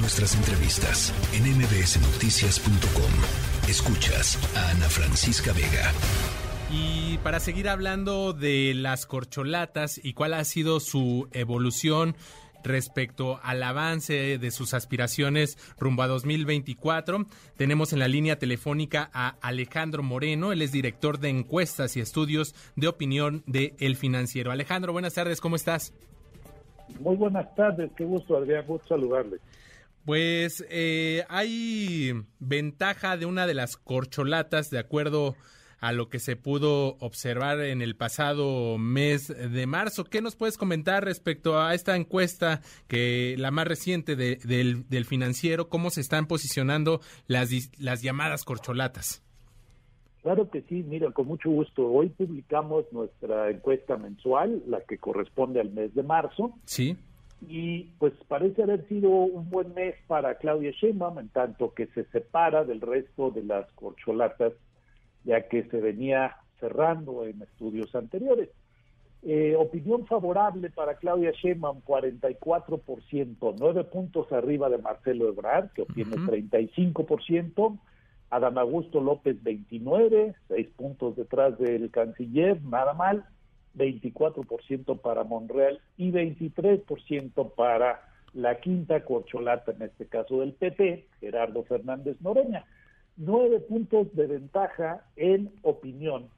Nuestras entrevistas en mbsnoticias.com. Escuchas a Ana Francisca Vega. Y para seguir hablando de las corcholatas y cuál ha sido su evolución respecto al avance de sus aspiraciones rumbo a 2024. Tenemos en la línea telefónica a Alejandro Moreno, él es director de encuestas y estudios de opinión de El Financiero. Alejandro, buenas tardes, ¿cómo estás? Muy buenas tardes, qué gusto, Adrián, gusto saludarle. Pues eh, hay ventaja de una de las corcholatas, de acuerdo a lo que se pudo observar en el pasado mes de marzo. ¿Qué nos puedes comentar respecto a esta encuesta, que la más reciente del, del, financiero, cómo se están posicionando las, las llamadas corcholatas? Claro que sí, mira, con mucho gusto. Hoy publicamos nuestra encuesta mensual, la que corresponde al mes de marzo. Sí. Y pues parece haber sido un buen mes para Claudia Sheinbaum, en tanto que se separa del resto de las corcholatas ya que se venía cerrando en estudios anteriores. Eh, opinión favorable para Claudia Sheinbaum, 44%, nueve puntos arriba de Marcelo Ebrard, que obtiene 35%, Adán Augusto López 29, seis puntos detrás del canciller, nada mal, 24% para Monreal y 23% para la quinta corcholata, en este caso del PP, Gerardo Fernández Noreña nueve puntos de ventaja en opinión,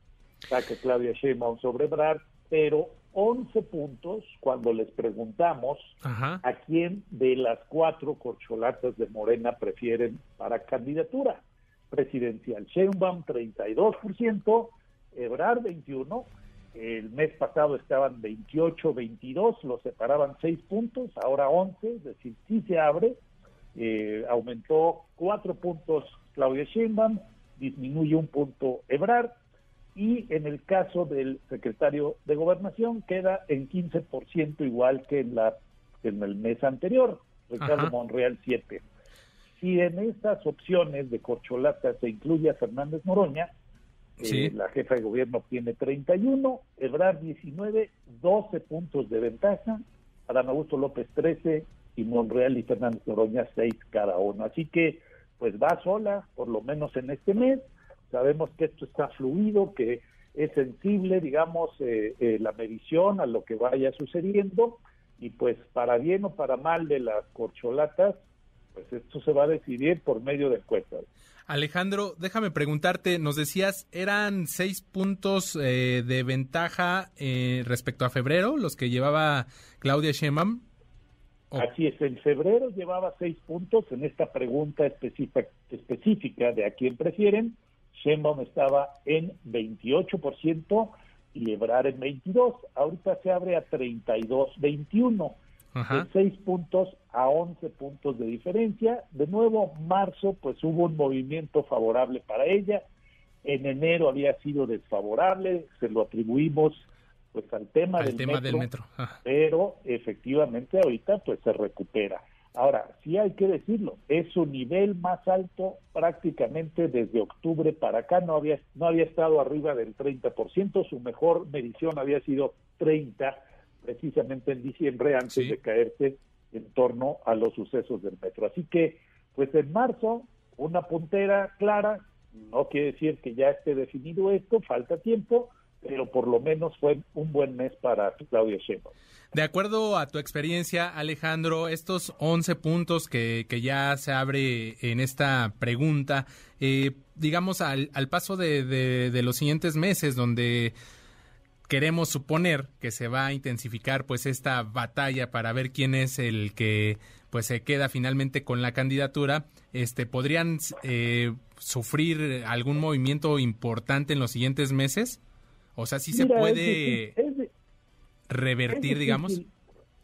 saca Claudia Sheinbaum sobre Brad, pero 11 puntos cuando les preguntamos a quién de las cuatro corcholatas de Morena prefieren para candidatura presidencial. Sheinbaum 32%, Ebrard 21%, el mes pasado estaban 28, 22, los separaban 6 puntos, ahora 11, es decir, sí se abre, eh, aumentó 4 puntos Claudia Sheinbaum, disminuye un punto Ebrard y en el caso del secretario de Gobernación queda en 15% igual que en, la, en el mes anterior, Ricardo Monreal 7. Si en estas opciones de corcholata se incluye a Fernández Noroña, eh, la jefa de gobierno tiene 31, Ebrard 19, 12 puntos de ventaja, Adán Augusto López 13 y Monreal y Fernández Noroña 6 cada uno. Así que pues va sola, por lo menos en este mes. Sabemos que esto está fluido, que es sensible, digamos, eh, eh, la medición a lo que vaya sucediendo y pues para bien o para mal de las corcholatas, pues esto se va a decidir por medio de encuestas. Alejandro, déjame preguntarte, nos decías, eran seis puntos eh, de ventaja respecto a febrero, los que llevaba Claudia Sheinbaum. Así es, en febrero llevaba seis puntos en esta pregunta específica, de a quién prefieren. Sheinbaum estaba en 28% y Ebrard en 22. Ahorita se abre a 32-21. De 6 puntos a 11 puntos de diferencia. De nuevo, marzo, pues hubo un movimiento favorable para ella. En enero había sido desfavorable, se lo atribuimos pues al tema, del, metro, pero efectivamente ahorita pues se recupera. Ahora, sí hay que decirlo, es su nivel más alto prácticamente desde octubre para acá, no había, no había estado arriba del 30%, su mejor medición había sido 30, precisamente en diciembre, antes de caerse en torno a los sucesos del metro. Así que, pues en marzo, una puntera clara, no quiere decir que ya esté definido esto, falta tiempo, pero por lo menos fue un buen mes para Claudia Sheinbaum. De acuerdo a tu experiencia, Alejandro, estos 11 puntos que, que ya se abre en esta pregunta, eh, digamos, al, al paso de, de, los siguientes meses, donde queremos suponer que se va a intensificar pues esta batalla para ver quién es el que pues se queda finalmente con la candidatura, este podrían eh, sufrir algún movimiento importante en los siguientes meses? O sea, sí se puede revertir, digamos.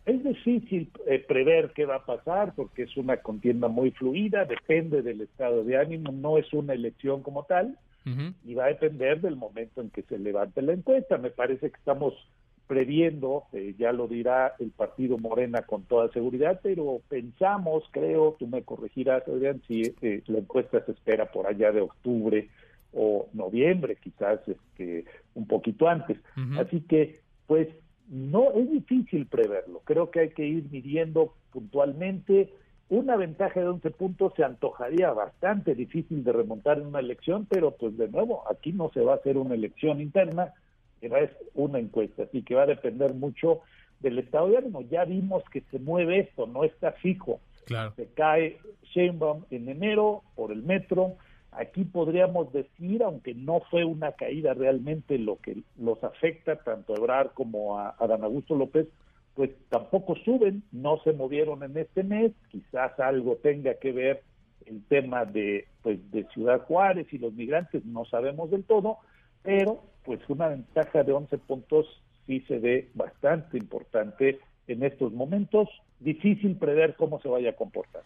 Es difícil eh, prever qué va a pasar porque es una contienda muy fluida, depende del estado de ánimo, no es una elección como tal y va a depender del momento en que se levante la encuesta. Me parece que estamos previendo, eh, ya lo dirá el partido Morena con toda seguridad, pero pensamos, creo, tú me corregirás, Adrián, si eh, la encuesta se espera por allá de octubre, o noviembre, quizás este, un poquito antes. Así que, pues, no es difícil preverlo. Creo que hay que ir midiendo puntualmente una ventaja de 11 puntos se antojaría bastante difícil de remontar en una elección, pero pues de nuevo, aquí no se va a hacer una elección interna, es una encuesta, así que va a depender mucho del estado de ánimo. Ya vimos que se mueve esto, no está fijo. Claro. Se cae Sheinbaum en enero por el metro. Aquí podríamos decir, aunque no fue una caída realmente lo que los afecta tanto a Ebrar como a Adán Augusto López, pues tampoco suben, no se movieron en este mes, quizás algo tenga que ver el tema de pues de Ciudad Juárez y los migrantes, no sabemos del todo, pero pues una ventaja de 11 puntos sí se ve bastante importante en estos momentos, difícil prever cómo se vaya a comportar.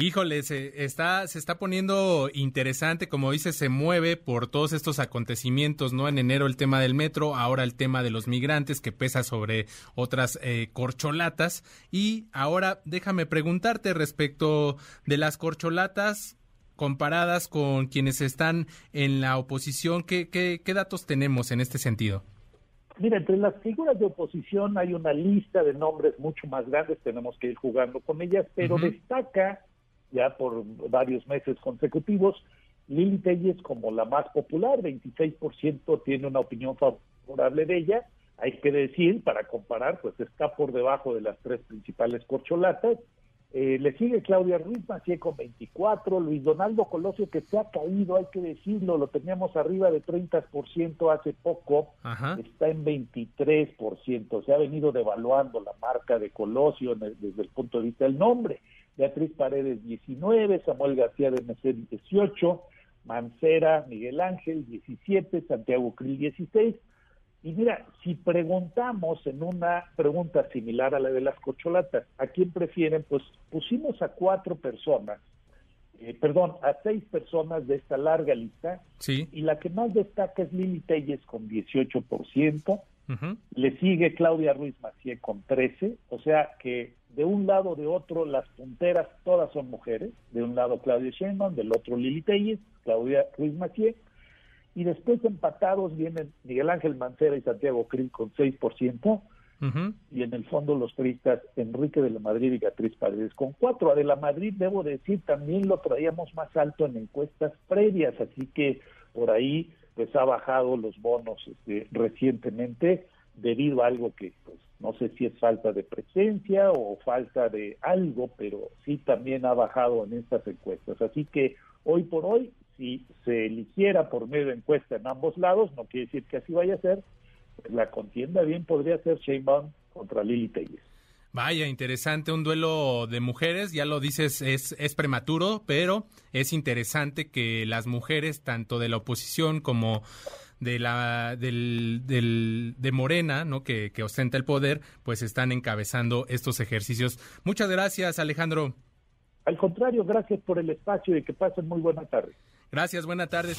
Híjole, se está, se está poniendo interesante, como dice, se mueve por todos estos acontecimientos, ¿no? En enero el tema del metro, ahora el tema de los migrantes que pesa sobre otras eh, corcholatas. Y ahora déjame preguntarte respecto de las corcholatas comparadas con quienes están en la oposición, ¿qué, qué, qué datos tenemos en este sentido? Mira, entre las figuras de oposición hay una lista de nombres mucho más grandes, tenemos que ir jugando con ellas, pero destaca ya por varios meses consecutivos. Lili Telles como la más popular, 26% tiene una opinión favorable de ella. Hay que decir, para comparar, pues está por debajo de las tres principales corcholatas. Eh, le sigue Claudia Ruiz Macié con 24, Luis Donaldo Colosio que se ha caído, hay que decirlo, lo teníamos arriba de 30% hace poco, está en 23%, se ha venido devaluando la marca de Colosio desde el punto de vista del nombre. Beatriz Paredes 19, Samuel García de Mesén 18, Mancera Miguel Ángel 17, Santiago Krill 16. Y mira, si preguntamos en una pregunta similar a la de las cocholatas, ¿a quién prefieren? Pues pusimos a cuatro personas, eh, perdón, a seis personas de esta larga lista, sí. y la que más destaca es Lili Telles con 18%, le sigue Claudia Ruiz Macié con 13, o sea que de un lado o de otro las punteras todas son mujeres, de un lado Claudia Sheinbaum, del otro Lili Telles, Claudia Ruiz Macié, y después empatados vienen Miguel Ángel Mancera y Santiago Krill con 6%, y en el fondo los turistas Enrique de la Madrid y Beatriz Paredes con 4. A de la Madrid, debo decir, también lo traíamos más alto en encuestas previas, así que por ahí pues ha bajado los bonos este, recientemente debido a algo que pues no sé si es falta de presencia o falta de algo, pero sí también ha bajado en estas encuestas. Así que hoy por hoy, si se eligiera por medio de encuesta en ambos lados, no quiere decir que así vaya a ser, pues la contienda bien podría ser Sheinbaum contra Lili Telles. Vaya, interesante, un duelo de mujeres, ya lo dices, es, es prematuro, pero es interesante que las mujeres, tanto de la oposición como de la del, del, de Morena, ¿no? Que, que ostenta el poder, pues están encabezando estos ejercicios. Muchas gracias, Alejandro. Al contrario, gracias por el espacio y que pasen muy buena tarde. Gracias, buena tarde.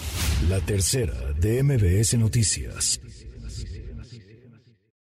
La tercera de MBS Noticias.